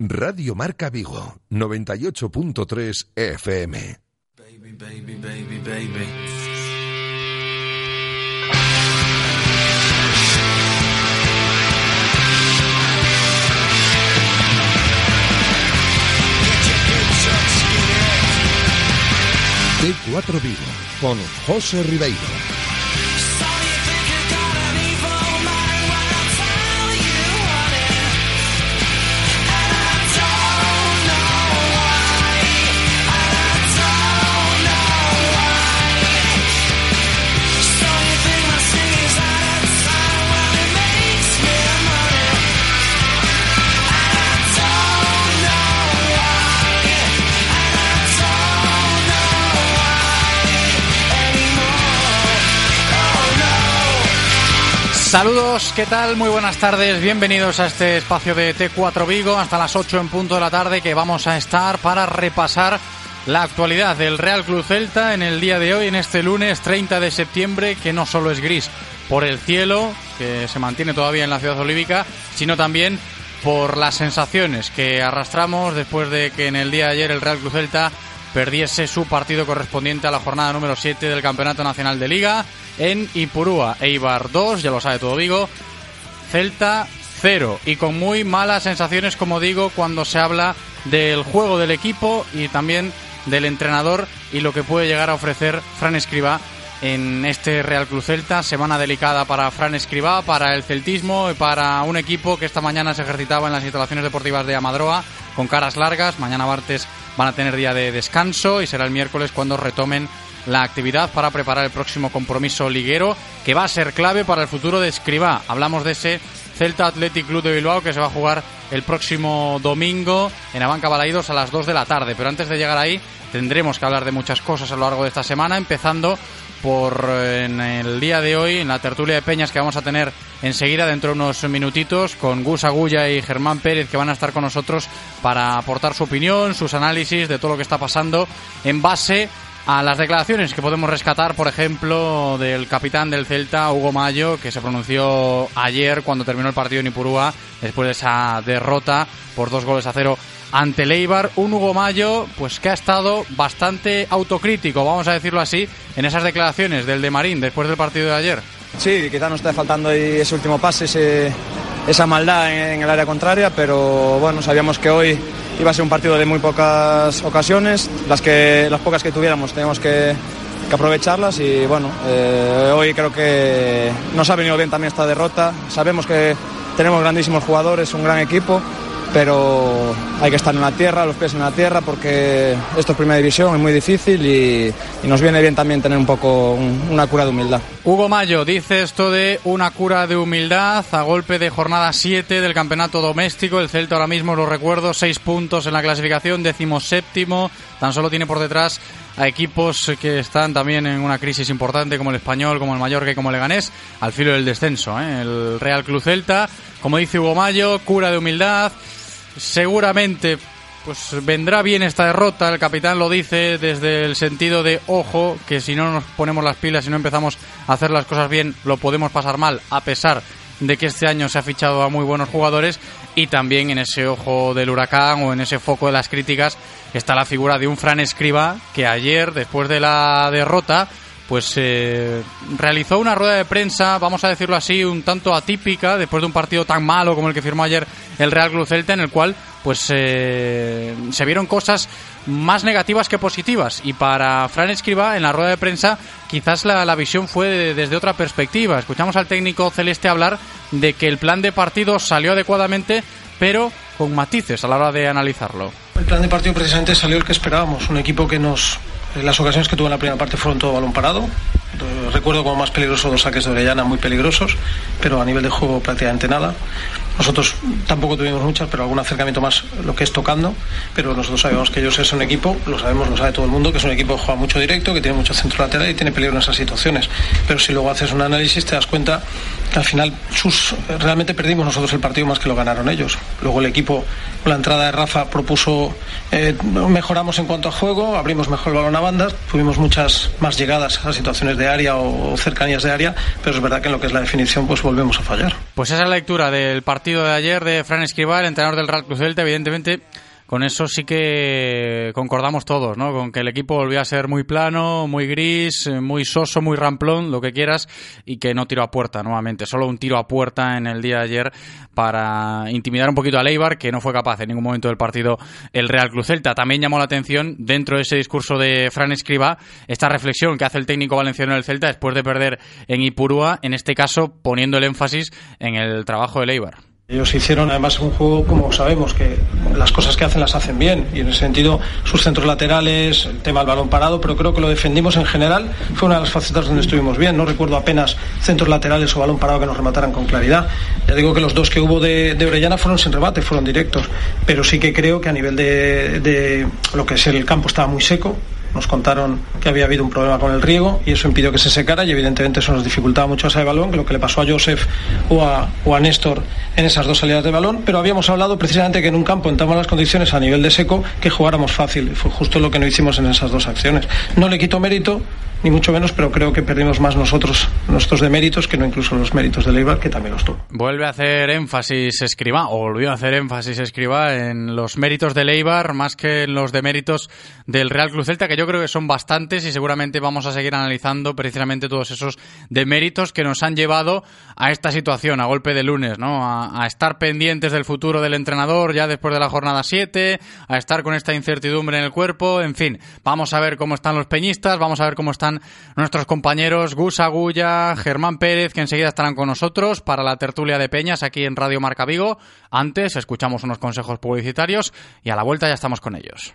Radio Marca Vigo, 98.3 FM. Baby, baby, baby, baby. T4 Vigo, con José Ribeiro. Saludos, ¿qué tal? Muy buenas tardes, bienvenidos a este espacio de T4 Vigo hasta las 8 en punto de la tarde que vamos a estar para repasar la actualidad del Real Club Celta en el día de hoy, en este lunes 30 de septiembre, que no solo es gris por el cielo, que se mantiene todavía en la ciudad olívica, sino también por las sensaciones que arrastramos después de que en el día de ayer el Real Club Celta perdiese su partido correspondiente a la jornada número 7 del Campeonato Nacional de Liga en Ipurúa. Eibar 2, ya lo sabe todo Vigo. Celta 0. Y con muy malas sensaciones, como digo, cuando se habla del juego del equipo y también del entrenador y lo que puede llegar a ofrecer Fran Escribá en este Real Club Celta. Semana delicada para Fran Escribá, para el celtismo y para un equipo que esta mañana se ejercitaba en las instalaciones deportivas de Amadroa con caras largas. Mañana martes van a tener día de descanso y será el miércoles cuando retomen la actividad para preparar el próximo compromiso liguero que va a ser clave para el futuro de Escribá. Hablamos de ese Celta Athletic Club de Bilbao que se va a jugar el próximo domingo en Abanca Balaidos a las 2 de la tarde. Pero antes de llegar ahí tendremos que hablar de muchas cosas a lo largo de esta semana, empezando por eh, en el día de hoy, en la tertulia de Peñas que vamos a tener enseguida dentro de unos minutitos con Gus Agulla y Germán Pérez que van a estar con nosotros para aportar su opinión, sus análisis de todo lo que está pasando en base a las declaraciones que podemos rescatar, por ejemplo, del capitán del Celta, Hugo Mayo, que se pronunció ayer cuando terminó el partido en Ipurúa, después de esa derrota por dos goles a cero ante Leibar. Un Hugo Mayo, pues que ha estado bastante autocrítico, vamos a decirlo así, en esas declaraciones del de Marín después del partido de ayer. Sí, quizás nos está faltando ese último pase, esa maldad en, el área contraria, pero bueno, sabíamos que hoy iba a ser un partido de muy pocas ocasiones, las, que, las pocas que tuviéramos teníamos que, que aprovecharlas y bueno, eh, hoy creo que nos ha venido bien también esta derrota, sabemos que tenemos grandísimos jugadores, un gran equipo, pero hay que estar en la tierra, los pies en la tierra, porque esto es primera división, es muy difícil y, y nos viene bien también tener un poco un- una cura de humildad. Hugo Mayo dice esto de una cura de humildad a golpe de jornada 7 del campeonato doméstico. El Celta ahora mismo, lo recuerdo, 6 puntos en la clasificación, décimo séptimo. Tan solo tiene por detrás a equipos que están también en una crisis importante como el Español, como el Mallorca y como el Leganés, al filo del descenso. ¿eh? El Real Club Celta, como dice Hugo Mayo, cura de humildad. Seguramente pues vendrá bien esta derrota, el capitán lo dice desde el sentido de ojo, que si no nos ponemos las pilas y no empezamos a hacer las cosas bien, lo podemos pasar mal, a pesar de que este año se ha fichado a muy buenos jugadores. Y también en ese ojo del huracán o en ese foco de las críticas está la figura de un Fran Escriba que ayer, después de la derrota, pues eh, realizó una rueda de prensa, vamos a decirlo así, un tanto atípica, después de un partido tan malo como el que firmó ayer el Real Club Celta, en el cual pues eh, se vieron cosas más negativas que positivas. Y para Fran Escriba, en la rueda de prensa, quizás la, visión fue de- desde otra perspectiva. Escuchamos al técnico celeste hablar de que el plan de partido salió adecuadamente, pero con matices a la hora de analizarlo. El plan de partido precisamente salió el que esperábamos, un equipo que nos... eh, Las ocasiones que tuvo en la primera parte fueron todo balón parado. Eh, Recuerdo como más peligroso los saques de Orellana, muy peligrosos, pero a nivel de juego prácticamente nada. Nosotros tampoco tuvimos muchas, pero algún acercamiento más lo que es tocando. Pero nosotros sabemos que ellos es un equipo, lo sabemos, lo sabe todo el mundo, que es un equipo que juega mucho directo, que tiene mucho centro lateral y tiene peligro en esas situaciones. Pero si luego haces un análisis te das cuenta que al final realmente perdimos nosotros el partido más que lo ganaron ellos. Luego el equipo, la entrada de Rafa, propuso, eh, mejoramos en cuanto a juego, abrimos mejor el balón a bandas, tuvimos muchas más llegadas a situaciones de área o cercanías de área, pero es verdad que en lo que es la definición pues volvemos a fallar. Pues esa es la lectura del partido de ayer de Fran Escribá, el entrenador del Real Cruz Celta, evidentemente con eso sí que concordamos todos, ¿no? Con que el equipo volvía a ser muy plano, muy gris, muy soso, muy ramplón, lo que quieras, y que no tiró a puerta nuevamente. Solo un tiro a puerta en el día de ayer para intimidar un poquito a Leibar, que no fue capaz en ningún momento del partido el Real Cruz Celta. También llamó la atención, dentro de ese discurso de Fran Escriba, esta reflexión que hace el técnico valenciano del Celta después de perder en Ipurúa, en este caso poniendo el énfasis en el trabajo de Leibar. Ellos hicieron además un juego, como sabemos, que las cosas que hacen las hacen bien. Y en ese sentido, sus centros laterales, el tema del balón parado, pero creo que lo defendimos en general. Fue una de las facetas donde estuvimos bien. No recuerdo apenas centros laterales o balón parado que nos remataran con claridad. Ya digo que los dos que hubo de, Orellana fueron sin rebate, fueron directos. Pero sí que creo que a nivel de lo que es el campo estaba muy seco nos contaron que había habido un problema con el riego y eso impidió que se secara y evidentemente eso nos dificultaba mucho a ese balón, que lo que le pasó a Joseph o a, o a Néstor en esas dos salidas de balón, pero habíamos hablado precisamente que en un campo en tan malas condiciones a nivel de seco que jugáramos fácil. Fue justo lo que no hicimos en esas dos acciones. No le quito mérito, ni mucho menos, pero creo que perdimos más nosotros, nosotros de méritos, que no incluso los méritos de Leibar, que también los tuvo. Vuelve a hacer énfasis Escriba, o volvió a hacer énfasis Escriba en los méritos de Leibar más que en los deméritos del Real Cruz Celta, que yo creo que son bastantes y seguramente vamos a seguir analizando precisamente todos esos deméritos que nos han llevado a esta situación, a golpe de lunes, ¿no? A, estar pendientes del futuro del entrenador ya después de la jornada 7, a estar con esta incertidumbre en el cuerpo, en fin, vamos a ver cómo están los peñistas, vamos a ver cómo están nuestros compañeros Gus Agulla, Germán Pérez, que enseguida estarán con nosotros para la tertulia de Peñas aquí en Radio Marca Vigo. Antes escuchamos unos consejos publicitarios y a la vuelta ya estamos con ellos.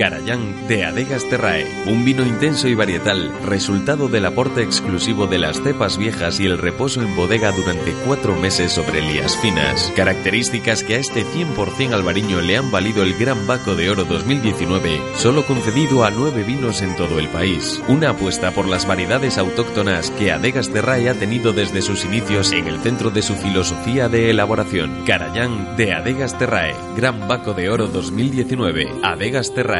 Carayán de Adegas Terrae, un vino intenso y varietal, resultado del aporte exclusivo de las cepas viejas y el reposo en bodega durante cuatro meses sobre lías finas. Características que a este 100% albariño le han valido el Gran Baco de Oro 2019, solo concedido a nueve vinos en todo el país. Una apuesta por las variedades autóctonas que Adegas Terrae ha tenido desde sus inicios en el centro de su filosofía de elaboración. Carayán de Adegas Terrae, Gran Baco de Oro 2019, Adegas Terrae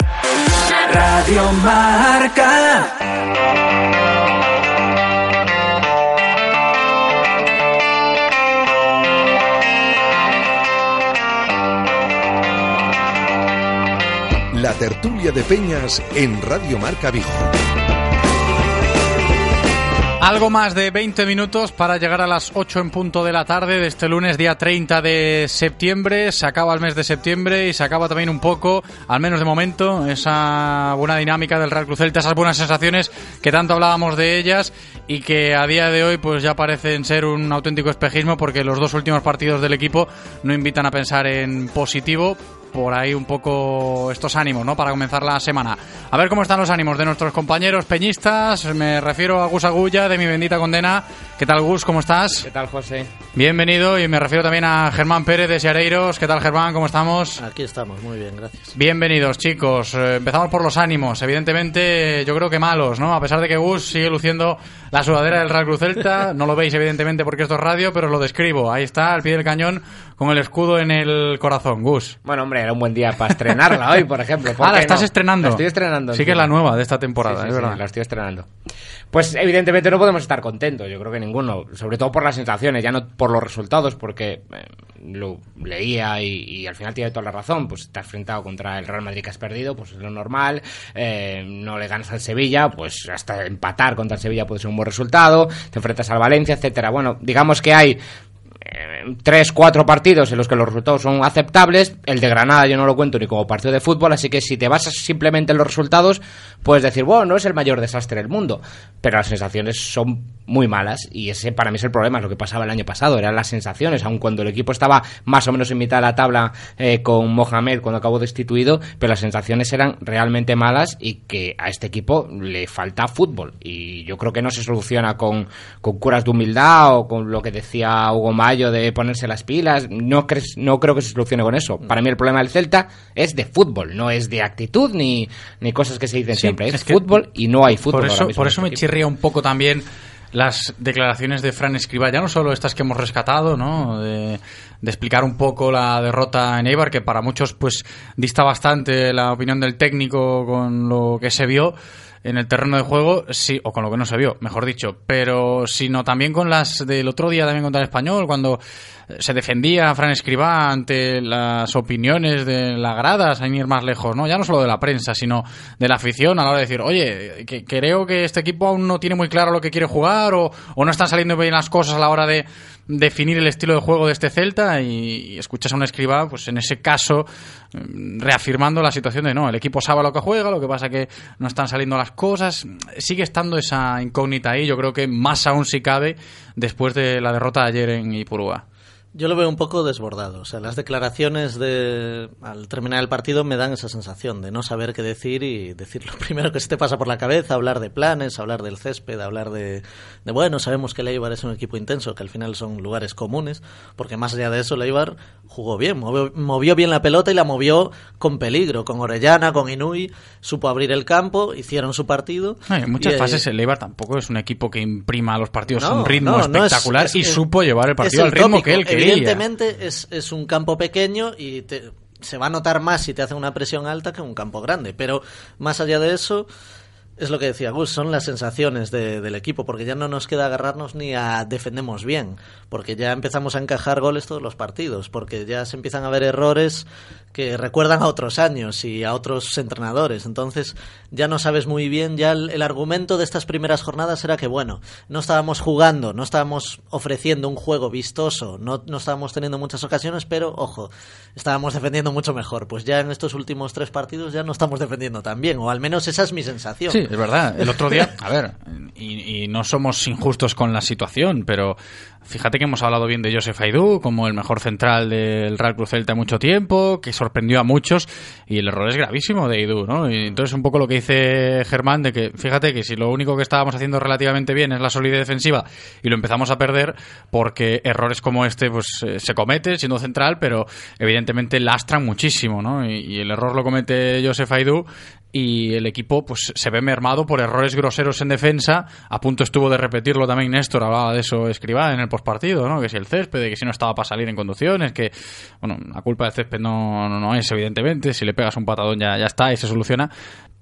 Radio Marca. La tertulia de Peñas en Radio Marca Vigo. Algo más de 20 minutos para llegar a las 8 en punto de la tarde de este lunes, día 30 de septiembre. Se acaba el mes de septiembre y se acaba también un poco, al menos de momento, esa buena dinámica del Real Cruz Celta, esas buenas sensaciones que tanto hablábamos de ellas y que a día de hoy pues ya parecen ser un auténtico espejismo porque los dos últimos partidos del equipo no invitan a pensar en positivo, por ahí un poco estos ánimos, ¿no? Para comenzar la semana. A ver cómo están los ánimos de nuestros compañeros peñistas. Me refiero a Gus Agulla, de mi bendita condena. ¿Qué tal, Gus? ¿Cómo estás? ¿Qué tal, José? Bienvenido. Y me refiero también a Germán Pérez, de Seareiros. ¿Qué tal, Germán? ¿Cómo estamos? Aquí estamos, muy bien, gracias. Bienvenidos, chicos. Eh, empezamos por los ánimos. Evidentemente, yo creo que malos, ¿no? A pesar de que Gus sigue luciendo la sudadera del Real Cruz Celta. No lo veis, evidentemente, porque esto es radio, pero os lo describo. Ahí está, al pie del cañón, con el escudo en el corazón. Gus. Bueno, hombre, era un buen día para estrenarla hoy, por ejemplo. ¿Por Ah, la estás no? estrenando. La estoy estrenando. Sí que es la nueva de esta temporada, Sí, sí, es sí, verdad. la estoy estrenando. Pues evidentemente no podemos estar contentos, yo creo que ninguno, sobre todo por las sensaciones, ya no por los resultados, porque eh, lo leía y, y al final tiene toda la razón, pues te has enfrentado contra el Real Madrid que has perdido, pues es lo normal, eh, no le ganas al Sevilla, pues hasta empatar contra el Sevilla puede ser un buen resultado, te enfrentas al Valencia, etcétera. Bueno, digamos que hay tres, cuatro partidos en los que los resultados son aceptables. El de Granada yo no lo cuento ni como partido de fútbol, así que si te basas simplemente en los resultados, puedes decir, bueno, no es el mayor desastre del mundo, pero las sensaciones son muy malas y ese para mí es el problema, es lo que pasaba el año pasado, eran las sensaciones, aun cuando el equipo estaba más o menos en mitad de la tabla eh, con Mohamed cuando acabó destituido, pero las sensaciones eran realmente malas y que a este equipo le falta fútbol y yo creo que no se soluciona con, con curas de humildad o con lo que decía Hugo Mayo de ponerse las pilas, no, crees, no creo que se solucione con eso. Para mí el problema del Celta es de fútbol, no es de actitud ni, ni cosas que se dicen siempre, es, fútbol y no hay fútbol. Por eso, por eso me este equipo. chirría un poco también las declaraciones de Fran Escribá, ya no solo estas que hemos rescatado, ¿no? De, de, explicar un poco la derrota en Eibar, que para muchos pues dista bastante la opinión del técnico con lo que se vio en el terreno de juego, sí, o con lo que no se vio, mejor dicho, pero sino también con las del otro día también contra el español, cuando se defendía Fran Escribá ante las opiniones de la grada, sin ir más lejos, ¿no? Ya no solo de la prensa, sino de la afición a la hora de decir, oye, que creo que este equipo aún no tiene muy claro lo que quiere jugar o, o no están saliendo bien las cosas a la hora de definir el estilo de juego de este Celta y, escuchas a un escriba, pues en ese caso, reafirmando la situación de no, el equipo sabe lo que juega, lo que pasa que no están saliendo las cosas, sigue estando esa incógnita ahí, yo creo que más aún si cabe después de la derrota de ayer en Ipurúa. Yo lo veo un poco desbordado. O sea, las declaraciones de al terminar el partido me dan esa sensación de no saber qué decir y decir lo primero que se te pasa por la cabeza, hablar de planes, hablar del césped, hablar de, de bueno, sabemos que el Eibar es un equipo intenso, que al final son lugares comunes, porque más allá de eso el Eibar jugó bien, movió, movió bien la pelota y la movió con peligro, con Orellana, con Inui, supo abrir el campo, hicieron su partido. No, en muchas y, fases el Eibar tampoco es un equipo que imprima a los partidos no, un ritmo no, espectacular es, es, y supo llevar el partido al ritmo tópico. que él quería. Evidentemente es, es un campo pequeño y te, se va a notar más si te hace una presión alta que un campo grande. Pero más allá de eso, es lo que decía Gus, son las sensaciones de, del equipo, porque ya no nos queda agarrarnos ni a defendemos bien, porque ya empezamos a encajar goles todos los partidos, porque ya se empiezan a ver errores que recuerdan a otros años y a otros entrenadores. Entonces ya no sabes muy bien, ya el, argumento de estas primeras jornadas era que, bueno, no estábamos jugando, no estábamos ofreciendo un juego vistoso, no, no estábamos teniendo muchas ocasiones, pero, ojo, estábamos defendiendo mucho mejor. Pues ya en estos últimos tres partidos ya no estamos defendiendo tan bien, o al menos esa es mi sensación. Sí, es verdad. El otro día, a ver, y, y no somos injustos con la situación, pero Fíjate que hemos hablado bien de Joseph Aidú como el mejor central del Real Cruz Celta mucho tiempo, que sorprendió a muchos y el error es gravísimo de Aidú, ¿no? Y entonces un poco lo que dice Germán de que fíjate que si lo único que estábamos haciendo relativamente bien es la solidez defensiva y lo empezamos a perder porque errores como este pues eh, se comete siendo central, pero evidentemente lastran muchísimo, ¿no? Y, y el error lo comete Joseph Aidú y el equipo pues se ve mermado por errores groseros en defensa. A punto estuvo de repetirlo también Néstor, hablaba de eso Escribá en el postpartido, ¿no? Que si el césped, que si no estaba para salir en conducciones, que bueno, la culpa del césped no, no, no es evidentemente, si le pegas un patadón ya, ya está y se soluciona.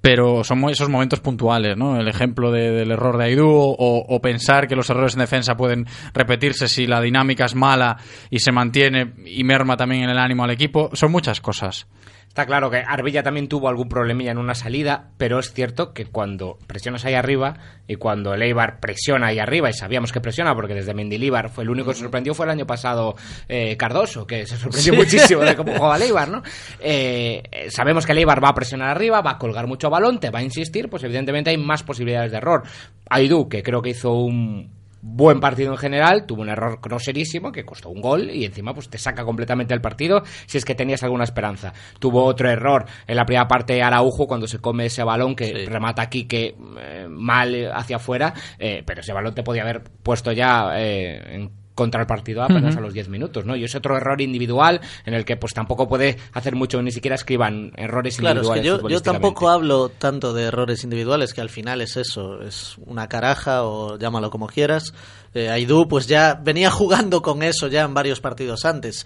Pero son esos momentos puntuales, ¿no? El ejemplo de, del error de Aidú o, o, pensar que los errores en defensa pueden repetirse si la dinámica es mala y se mantiene y merma también en el ánimo al equipo. Son muchas cosas. Está claro que Arbilla también tuvo algún problemilla en una salida, pero es cierto que cuando presionas ahí arriba y cuando el Eibar presiona ahí arriba, y sabíamos que presiona porque desde Mendilíbar fue el único que se sorprendió fue el año pasado eh, Cardoso, que se sorprendió sí. muchísimo de cómo jugaba el Eibar, ¿no? Eh, sabemos que el Eibar va a presionar arriba, va a colgar mucho balón, te va a insistir, pues evidentemente hay más posibilidades de error. Aidú, que creo que hizo un, buen partido en general, tuvo un error groserísimo que costó un gol y encima pues te saca completamente el partido si es que tenías alguna esperanza. Tuvo otro error en la primera parte Araujo cuando se come ese balón que sí. remata aquí que eh, mal hacia afuera, eh, pero ese balón te podía haber puesto ya eh, en contra el partido apenas uh -huh. a los 10 minutos, ¿no? Y es otro error individual en el que pues tampoco puede hacer mucho, ni siquiera escriban errores claro, individuales. Es que yo, yo tampoco hablo tanto de errores individuales, que al final es eso, es una caraja o llámalo como quieras. Eh, Aidú pues ya venía jugando con eso ya en varios partidos antes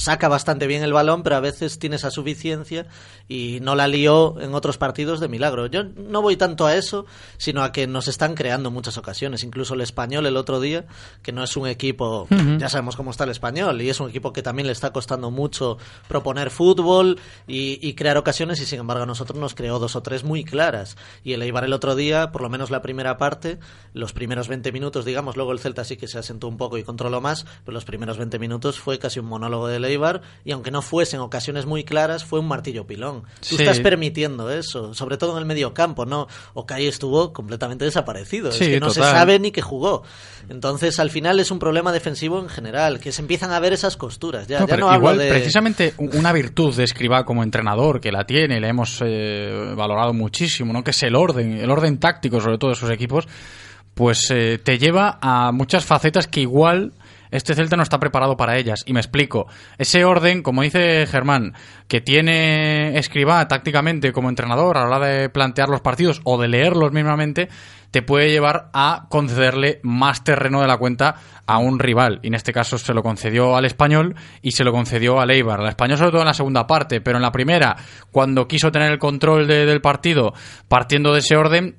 saca bastante bien el balón, pero a veces tiene esa suficiencia y no la lió en otros partidos de milagro. Yo no voy tanto a eso, sino a que nos están creando muchas ocasiones. Incluso el español el otro día, que no es un equipo, ya sabemos cómo está el español, y es un equipo que también le está costando mucho proponer fútbol y, y crear ocasiones, y sin embargo a nosotros nos creó dos o tres muy claras. Y el Eibar el otro día, por lo menos la primera parte, los primeros 20 minutos, digamos, luego el Celta sí que se asentó un poco y controló más, pero los primeros 20 minutos fue casi un monólogo de Eibar y aunque no fuesen ocasiones muy claras, fue un martillo pilón. Tú Sí. estás permitiendo eso, sobre todo en el medio campo, ¿no? Okai estuvo completamente desaparecido, Sí, es que no se sabe ni que jugó. Entonces, al final es un problema defensivo en general, que se empiezan a ver esas costuras. Ya No, ya no hablo de... precisamente una virtud de Escribá como entrenador, que la tiene y le hemos eh, valorado muchísimo, ¿no? que es el orden, el orden táctico sobre todo de sus equipos, pues eh, te lleva a muchas facetas que igual este Celta no está preparado para ellas. Y me explico. Ese orden, como dice Germán, que tiene Escribá tácticamente como entrenador a la hora de plantear los partidos o de leerlos mismamente, te puede llevar a concederle más terreno de la cuenta a un rival. Y en este caso se lo concedió al español y se lo concedió al Eibar. Al español sobre todo en la segunda parte, pero en la primera, cuando quiso tener el control de- del partido partiendo de ese orden,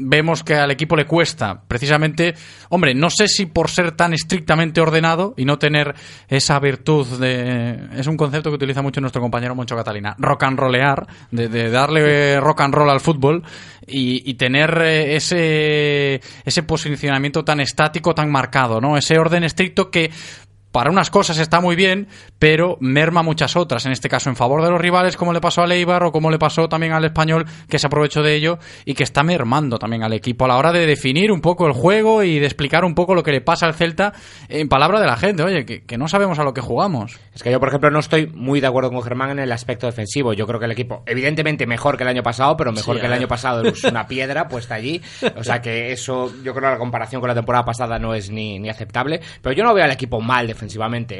vemos que al equipo le cuesta, precisamente, hombre, no sé si por ser tan estrictamente ordenado y no tener esa virtud de... Es un concepto que utiliza mucho nuestro compañero Moncho Catalina, rock and rollear, de, darle rock and roll al fútbol y, y tener eh, ese, ese posicionamiento tan estático, tan marcado, ¿no? Ese orden estricto que para unas cosas está muy bien, pero merma muchas otras, en este caso en favor de los rivales, como le pasó al Eibar o como le pasó también al español, que se aprovechó de ello y que está mermando también al equipo a la hora de definir un poco el juego y de explicar un poco lo que le pasa al Celta en palabra de la gente, oye, que, que no sabemos a lo que jugamos. Es que yo, por ejemplo, no estoy muy de acuerdo con Germán en el aspecto defensivo. Yo creo que el equipo, evidentemente, mejor que el año pasado, pero mejor Sí, que el a año pasado es una piedra puesta allí. O sea que eso, yo creo que la comparación con la temporada pasada no es ni, ni aceptable. Pero yo no veo al equipo mal defensivamente.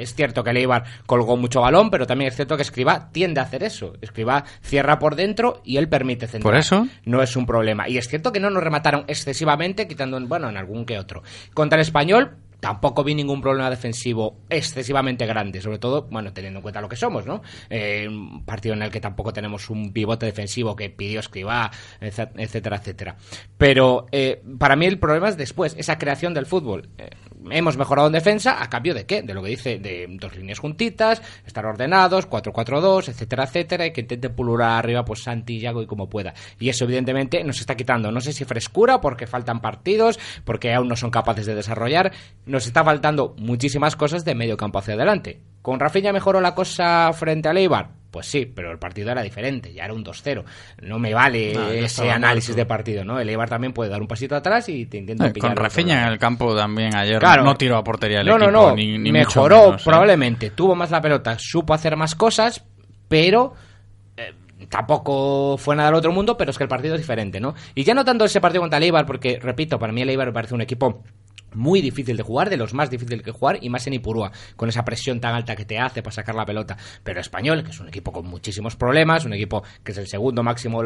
Es cierto que el Eibar colgó mucho balón, pero también es cierto que Escribá tiende a hacer eso. Escribá cierra por dentro y él permite centrar. Por eso. No es un problema. Y es cierto que no nos remataron excesivamente, quitando, bueno, en algún que otro. Contra el español, tampoco vi ningún problema defensivo excesivamente grande, sobre todo, bueno, teniendo en cuenta lo que somos, ¿no? Eh, un partido en el que tampoco tenemos un pivote defensivo que pidió Escribá, etc- etcétera, etcétera. Pero eh, para mí el problema es después, esa creación del fútbol. Eh, hemos mejorado en defensa, ¿a cambio de qué? De lo que dice, de dos líneas juntitas, estar ordenados, 4-4-2, etcétera, etcétera, y que intente pulular arriba, pues Santi, Yago y como pueda. Y eso, evidentemente, nos está quitando, no sé si frescura, porque faltan partidos, porque aún no son capaces de desarrollar, nos está faltando muchísimas cosas de medio campo hacia adelante. ¿Con Rafinha mejoró la cosa frente al Eibar? Pues sí, pero el partido era diferente, ya era un 2-0. No me vale No, ese análisis de partido, ¿no? El Eibar también puede dar un pasito atrás y te intenta Eh, pillar. Con Rafinha en el campo también ayer Claro. no tiró a portería el no, equipo, no, no, ni, mejoró menos, ¿eh? probablemente, tuvo más la pelota, supo hacer más cosas, pero eh, tampoco fue nada del otro mundo, pero es que el partido es diferente, ¿no? Y ya no tanto ese partido contra el Eibar, porque, repito, para mí el Eibar me parece un equipo muy difícil de jugar, de los más difíciles que jugar, y más en Ipurúa, con esa presión tan alta que te hace para sacar la pelota. Pero Español, que es un equipo con muchísimos problemas, un equipo que es el segundo máximo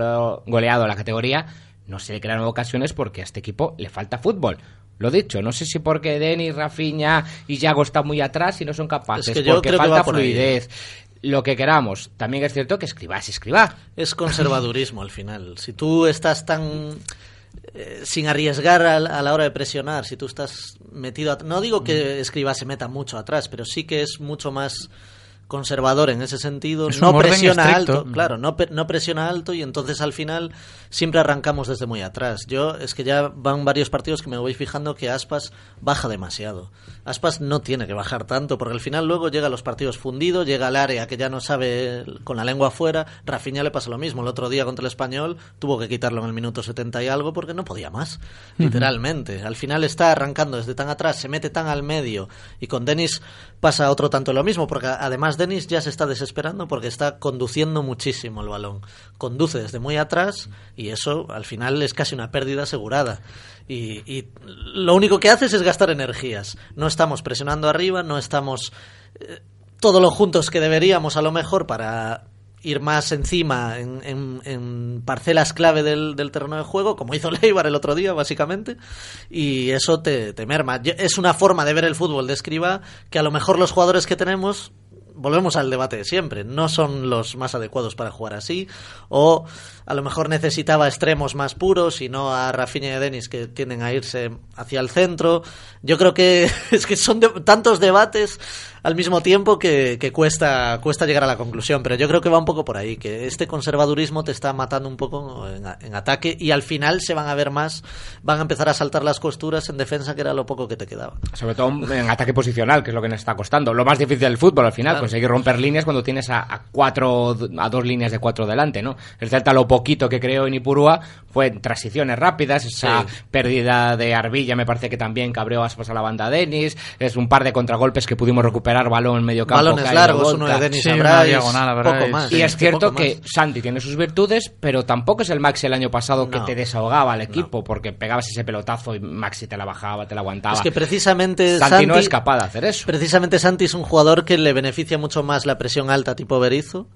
goleado de la categoría, no se le crean ocasiones porque a este equipo le falta fútbol. Lo dicho, no sé si porque Denis, Rafinha y Yago están muy atrás y no son capaces, Es que yo porque falta ahí. fluidez, lo que queramos. También es cierto que escribá es escribá. Es conservadurismo al final. Si tú estás tan eh, sin arriesgar a, la- a la hora de presionar, si tú estás metido... at- No digo que Escriba se meta mucho atrás, pero sí que es mucho más conservador en ese sentido. Es no presiona estricto. alto, claro, no, no presiona alto y entonces al final siempre arrancamos desde muy atrás. Yo es que ya van varios partidos que me voy fijando que Aspas baja demasiado. Aspas no tiene que bajar tanto porque al final luego llega a los partidos fundidos, llega al área que ya no sabe con la lengua afuera. Rafinha le pasa lo mismo. El otro día contra el español tuvo que quitarlo en el minuto 70 y algo porque no podía más, literalmente. Al final está arrancando desde tan atrás, se mete tan al medio y con Denis pasa otro tanto lo mismo porque además Denis ya se está desesperando porque está conduciendo muchísimo el balón. Conduce desde muy atrás y eso al final es casi una pérdida asegurada. Y, lo único que haces es gastar energías. No estamos presionando arriba, no estamos eh, todo lo juntos que deberíamos a lo mejor para ir más encima en, parcelas clave del, terreno de juego, como hizo Leibar el otro día, básicamente, y eso te, te merma. Es una forma de ver el fútbol de escriba que a lo mejor los jugadores que tenemos volvemos al debate de siempre, no son los más adecuados para jugar así, o a lo mejor necesitaba extremos más puros y no a Rafinha y a Denis que tienden a irse hacia el centro. Yo creo que es que son tantos debates al mismo tiempo que, que cuesta, cuesta llegar a la conclusión, pero yo creo que va un poco por ahí, que este conservadurismo te está matando un poco en, a- en ataque y al final se van a ver más, van a empezar a saltar las costuras en defensa, que era lo poco que te quedaba. Sobre todo en ataque posicional, que es lo que nos está costando. Lo más difícil del fútbol al final, Claro. conseguir romper líneas cuando tienes a, a cuatro, a dos líneas de cuatro delante, ¿no? El Celta lo poquito que creó en Ipurúa fue en transiciones rápidas, esa Sí. pérdida de Arbilla me parece que también cabreó aspas a la banda Denis, es un par de contragolpes que pudimos recuperar balón en medio campo. Balones largos, uno de Denis Sí, diagonal poco más. Y Sí, es cierto que más. Santi tiene sus virtudes, pero tampoco es el Maxi el año pasado que No. te desahogaba al equipo, porque pegabas ese pelotazo y Maxi te la bajaba, te la aguantaba. Es que precisamente Santi, no Santi- es capaz de hacer eso. Precisamente Santi es un jugador que le beneficia mucho más la presión alta tipo Berizzo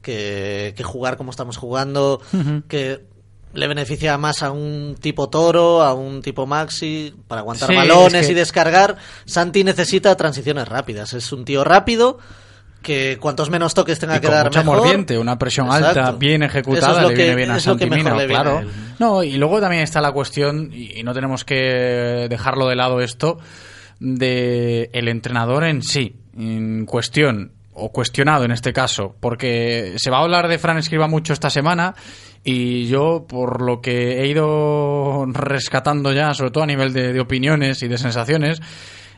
que, que jugar como estamos jugando, que le beneficia más a un tipo Toro, a un tipo Maxi, para aguantar Sí, balones es que- y descargar. Santi necesita transiciones rápidas, es un tío rápido que cuantos menos toques tenga y que con dar mucha mejor. mordiente, una presión alta, bien ejecutada, es le que- viene bien a es lo que Santi mejor Mina, le viene a claro. No, y luego también está la cuestión, y no tenemos que dejarlo de lado esto, de el entrenador en sí, en cuestión, o cuestionado en este caso, porque se va a hablar de Fran Escriba mucho esta semana, y yo, por lo que he ido rescatando ya, sobre todo a nivel de, de opiniones y de sensaciones,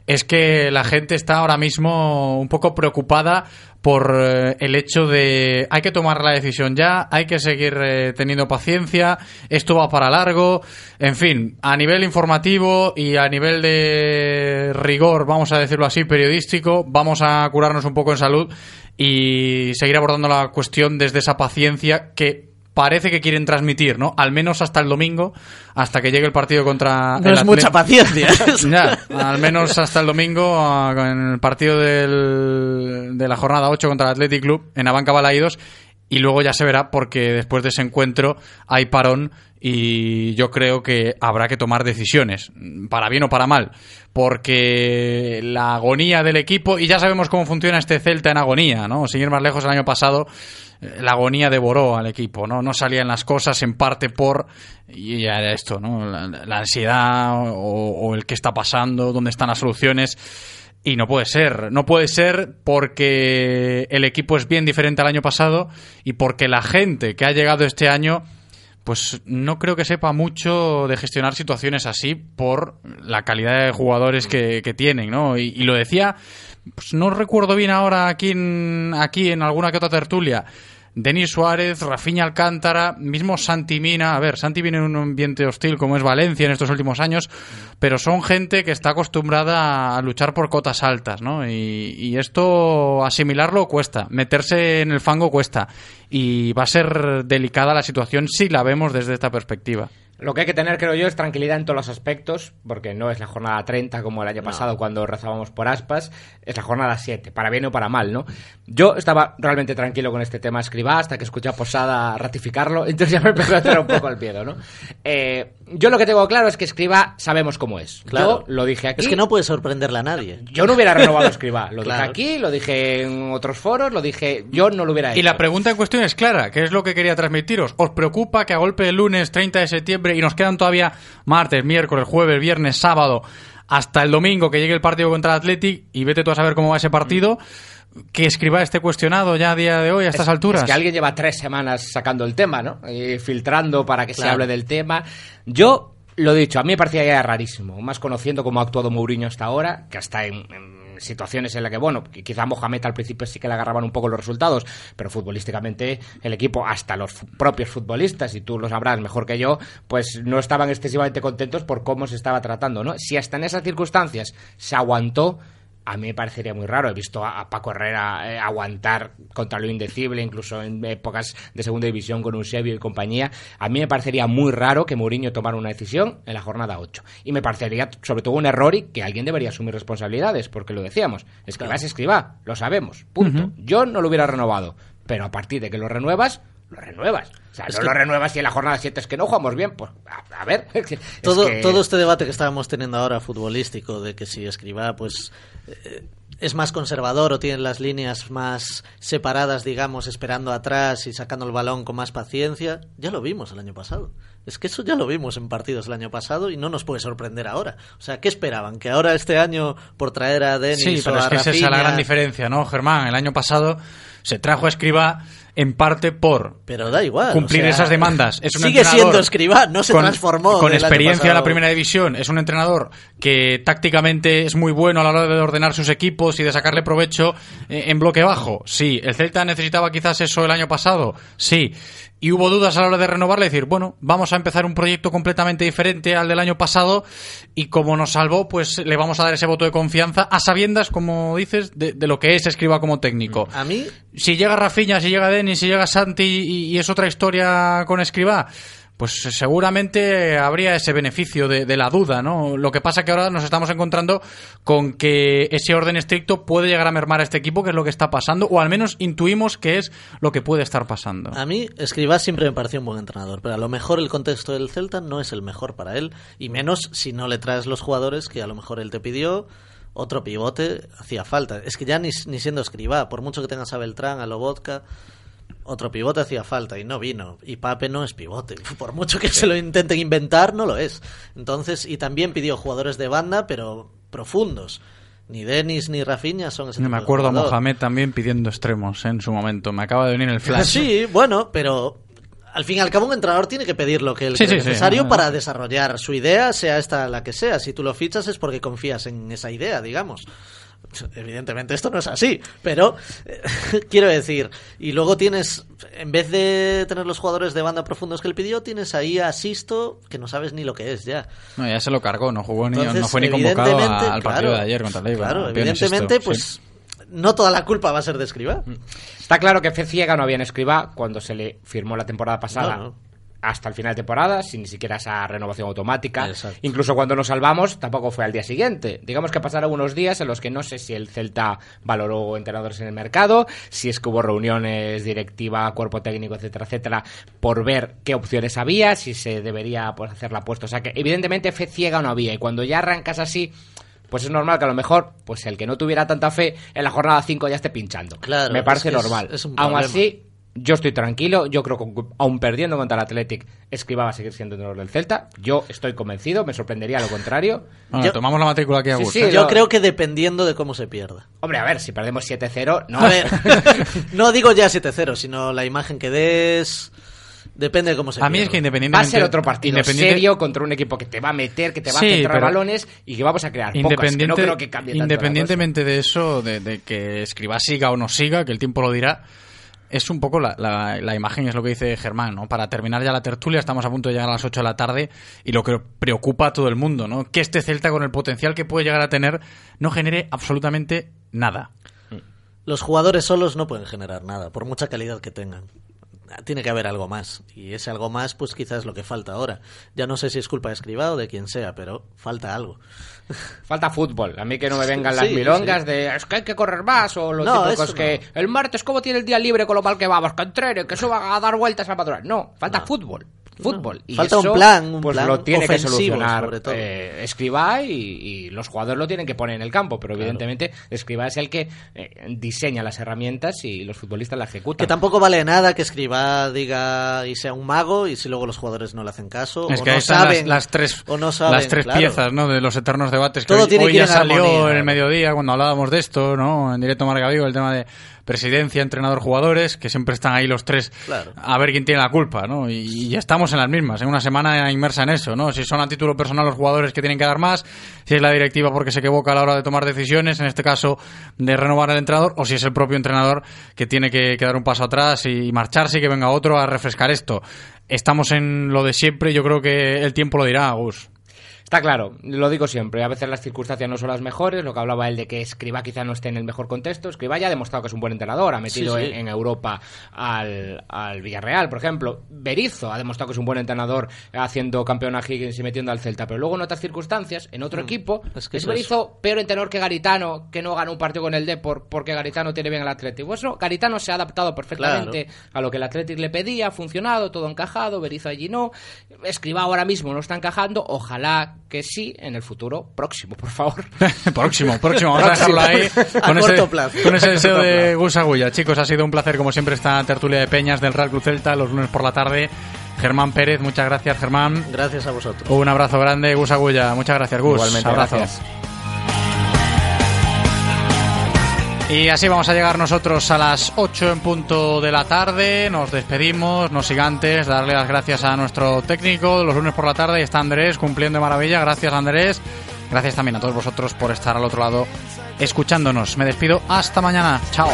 es que la gente está ahora mismo un poco preocupada por eh, el hecho de hay que tomar la decisión ya, hay que seguir eh, teniendo paciencia, esto va para largo, en fin, a nivel informativo y a nivel de rigor, vamos a decirlo así, periodístico, vamos a curarnos un poco en salud y seguir abordando la cuestión desde esa paciencia que parece que quieren transmitir, ¿no? Al menos hasta el domingo, hasta que llegue el partido contra No el es mucha paciencia. ya, al menos hasta el domingo ah, en el partido del- de la jornada 8 contra el Athletic Club en Abanca Balaídos y luego ya se verá porque después de ese encuentro hay parón y yo creo que habrá que tomar decisiones, para bien o para mal, porque la agonía del equipo, y ya sabemos cómo funciona este Celta en agonía, ¿no? Sin ir más lejos, el año pasado eh, la agonía devoró al equipo, ¿no? No salían las cosas en parte por, y ya era esto, ¿no? La, la ansiedad o, o el qué está pasando, dónde están las soluciones. Y no puede ser, no puede ser porque el equipo es bien diferente al año pasado y porque la gente que ha llegado este año, pues no creo que sepa mucho de gestionar situaciones así por la calidad de jugadores que, que tienen, ¿no? Y, lo decía, pues no recuerdo bien ahora aquí en, aquí en alguna que otra tertulia. Denis Suárez, Rafinha Alcántara, mismo Santi Mina. A ver, Santi viene en un ambiente hostil como es Valencia en estos últimos años, pero son gente que está acostumbrada a luchar por cotas altas, ¿no? Y, y esto asimilarlo cuesta, meterse en el fango cuesta. Y va a ser delicada la situación si la vemos desde esta perspectiva. Lo que hay que tener, creo yo, es tranquilidad en todos los aspectos, porque no es la jornada 30 como el año pasado cuando rezábamos por aspas, es la jornada 7, para bien o para mal, ¿no? Yo estaba realmente tranquilo con este tema Escribá hasta que escuché a Posada ratificarlo, entonces ya me empezó a hacer un poco el miedo, ¿no? Eh, yo lo que tengo claro es que Escribá sabemos cómo es. Claro. Yo lo dije aquí. Es que no puede sorprenderle a nadie. Yo no hubiera renovado a Escribá. Lo Claro. dije aquí, lo dije en otros foros, lo dije. Yo no lo hubiera hecho. Y la pregunta en cuestión es clara, que es lo que quería transmitiros. ¿Os preocupa que a golpe del lunes 30 de septiembre y nos quedan todavía martes, miércoles, jueves, viernes, sábado, hasta el domingo que llegue el partido contra el Athletic y vete tú a saber cómo va ese partido, que escriba este cuestionado ya a día de hoy a estas Es- alturas? Es que alguien lleva tres semanas sacando el tema, ¿no? Y filtrando para que se hable del tema. Yo, lo he dicho, a mí me parecía ya rarísimo, más conociendo cómo ha actuado Mourinho hasta ahora, que hasta en, en situaciones en las que, bueno, quizá Mohamed al principio sí que le agarraban un poco los resultados, pero futbolísticamente el equipo, hasta los propios futbolistas, y tú lo sabrás mejor que yo, pues no estaban excesivamente contentos por cómo se estaba tratando, ¿no? Si hasta en esas circunstancias se aguantó, a mí me parecería muy raro. He visto a, a Paco Herrera eh, aguantar contra lo indecible, incluso en épocas de segunda división con Eusebio y compañía. A mí me parecería muy raro que Mourinho tomara una decisión en la jornada 8. Y me parecería sobre todo un error y que alguien debería asumir responsabilidades, porque lo decíamos. Escribá es escribá, lo sabemos, punto. Yo no lo hubiera renovado. Pero a partir de que lo renuevas, lo renuevas. O sea, no lo renuevas y en la jornada 7 es que no jugamos bien. Pues, a, ver. todo, todo este debate que estábamos teniendo ahora futbolístico de que si escriba, pues. Eh, es más conservador o tiene las líneas más separadas, digamos, esperando atrás y sacando el balón con más paciencia, ya lo vimos el año pasado. Es que eso ya lo vimos en partidos el año pasado y no nos puede sorprender ahora. O sea, ¿qué esperaban? ¿Que ahora este año, por traer a Denis Sí, pero es que esa es la gran diferencia, ¿no, Germán? El año pasado se trajo a Escriba en parte por pero da igual cumplir esas demandas. Es un sigue siendo escriba no se transformó con experiencia en la primera división. Es un entrenador que tácticamente es muy bueno a la hora de ordenar sus equipos y de sacarle provecho eh, en bloque bajo. Sí. El Celta necesitaba quizás eso el año pasado sí y hubo dudas a la hora de renovarle, decir, bueno, vamos a empezar un proyecto completamente diferente al del año pasado y como nos salvó, pues le vamos a dar ese voto de confianza a sabiendas, como dices, de, lo que es Escriba como técnico. A mí... Si llega Rafinha, si llega Denis, si llega Santi y, y es otra historia con Escriba pues seguramente habría ese beneficio de, la duda, ¿no? Lo que pasa que ahora nos estamos encontrando con que ese orden estricto puede llegar a mermar a este equipo, que es lo que está pasando, o al menos intuimos que es lo que puede estar pasando. A mí, Escribá siempre me pareció un buen entrenador, pero a lo mejor el contexto del Celta no es el mejor para él, y menos si no le traes los jugadores que a lo mejor él te pidió otro pivote hacía falta. Es que ya ni, ni siendo escribá, por mucho que tengas a Beltrán, a Lobotka, otro pivote hacía falta y no vino. Y Pape no es pivote. Por mucho que se lo intenten inventar, no lo es. Entonces, y también pidió jugadores de banda, pero profundos. Ni Denis ni Rafinha son ese no Me acuerdo a Mohamed también pidiendo extremos en su momento. Me acaba de venir el flash. Sí, bueno, pero al fin y al cabo un entrenador tiene que pedir lo que él es necesario para desarrollar su idea, sea esta la que sea. Si tú lo fichas es porque confías en esa idea, digamos. Evidentemente esto no es así, pero eh, quiero decir, y luego tienes, en vez de tener los jugadores de banda profundos que él pidió, tienes ahí a Sisto, que no sabes ni lo que es ya. No, ya se lo cargó, no jugó ni, no fue ni convocado al partido de ayer contra Leiva. Claro, evidentemente, pues no toda la culpa va a ser de Escribá. Está claro que Fe Ciega no había en Escribá cuando se le firmó la temporada pasada hasta el final de temporada, sin ni siquiera esa renovación automática. Incluso cuando nos salvamos, tampoco fue al día siguiente. Digamos que pasaron unos días en los que no sé si el Celta valoró entrenadores en el mercado, si es que hubo reuniones directiva, cuerpo técnico, etcétera, etcétera, por ver qué opciones había, si se debería pues, hacer la apuesta. O sea que evidentemente fe ciega no había. Y cuando ya arrancas así, pues es normal que a lo mejor, pues el que no tuviera tanta fe en la jornada 5 ya esté pinchando. Claro, Me parece normal. Aún así, yo estoy tranquilo, yo creo que aún perdiendo contra el Athletic, Escriba va a seguir siendo entrenador del Celta. Yo estoy convencido, me sorprendería lo contrario. tomamos la matrícula aquí a gusto. yo creo que dependiendo de cómo se pierda. Hombre, a ver, si perdemos 7-0, no. A ver, no digo ya 7-0, sino la imagen que des. Depende de cómo se A mí es que independientemente... Va a ser otro partido serio contra un equipo que te va a meter, que te va a centrar balones y que vamos a crear independiente, no creo que cambie Independientemente de eso, de, de que Escriba siga o no siga, que el tiempo lo dirá es un poco la, la, imagen, es lo que dice Germán, ¿no? Para terminar ya la tertulia, estamos a punto de llegar a las 8 de la tarde y lo que preocupa a todo el mundo, ¿no? Que este Celta, con el potencial que puede llegar a tener, no genere absolutamente nada. Los jugadores solos no pueden generar nada, por mucha calidad que tengan tiene que haber algo más. Y ese algo más, pues quizás es lo que falta ahora. Ya no sé si es culpa de Escribá o de quien sea, pero falta algo. Falta fútbol. A mí que no me vengan las milongas de es que hay que correr más o los típicos que el martes, ¿cómo tiene el día libre con lo mal que vamos? Que entrene, que suba a dar vueltas a la No, falta fútbol fútbol. y falta un plan, un pues plan lo tiene que solucionar eh, Escribá y, los jugadores lo tienen que poner en el campo, pero evidentemente Escribá es el que eh, diseña las herramientas y los futbolistas la ejecutan. Que tampoco vale nada que Escribá diga y sea un mago y si luego los jugadores no le hacen caso es o que no saben las, tres o no saben, las tres piezas ¿no? de los eternos debates que hoy, ya salió en el mediodía cuando hablábamos de esto, ¿no? En directo Marca Vigo el tema de presidencia, entrenador, jugadores, que siempre están ahí los tres a ver quién tiene la culpa, ¿no? Y, ya estamos en las mismas, en una semana inmersa en eso, ¿no? Si son a título personal los jugadores que tienen que dar más, si es la directiva porque se equivoca a la hora de tomar decisiones, en este caso de renovar el entrenador, o si es el propio entrenador que tiene que, dar un paso atrás y marcharse y que venga otro a refrescar esto. Estamos en lo de siempre, yo creo que el tiempo lo dirá, Gus. Está claro, lo digo siempre, a veces las circunstancias no son las mejores, lo que hablaba él de que Escriba quizá no esté en el mejor contexto, Escriba ya ha demostrado que es un buen entrenador, ha metido Sí, sí. En, en Europa al, al Villarreal, por ejemplo, Berizzo ha demostrado que es un buen entrenador haciendo campeón a Higgins y metiendo al Celta, pero luego en otras circunstancias, en otro equipo, Mm. es es, que Berizzo peor entrenador que Garitano, que no gana un partido con el Depor porque Garitano tiene bien el Atlético. Pues no, Garitano se ha adaptado perfectamente a lo que el Atlético le pedía, ha funcionado, todo encajado, Berizzo allí no, Escriba ahora mismo no está encajando, ojalá que sí en el futuro próximo, por favor. próximo, próximo. Vamos a dejarlo ahí A con, corto ese, plazo. con ese A deseo corto de plazo. Gus Agulla. Chicos, ha sido un placer, como siempre, esta tertulia de Peñas del Real Club Celta los lunes por la tarde. Germán Pérez, muchas gracias, Germán. Gracias a vosotros. Un abrazo grande, Gus Agulla. Muchas gracias, Gus. Igualmente, abrazo. gracias. Y así vamos a llegar nosotros a las 8 en punto de la tarde. Nos despedimos, no siga antes darle las gracias a nuestro técnico. Los lunes por la tarde está Andrés cumpliendo de maravilla. Gracias, Andrés. Gracias también a todos vosotros por estar al otro lado escuchándonos. Me despido. Hasta mañana. Chao.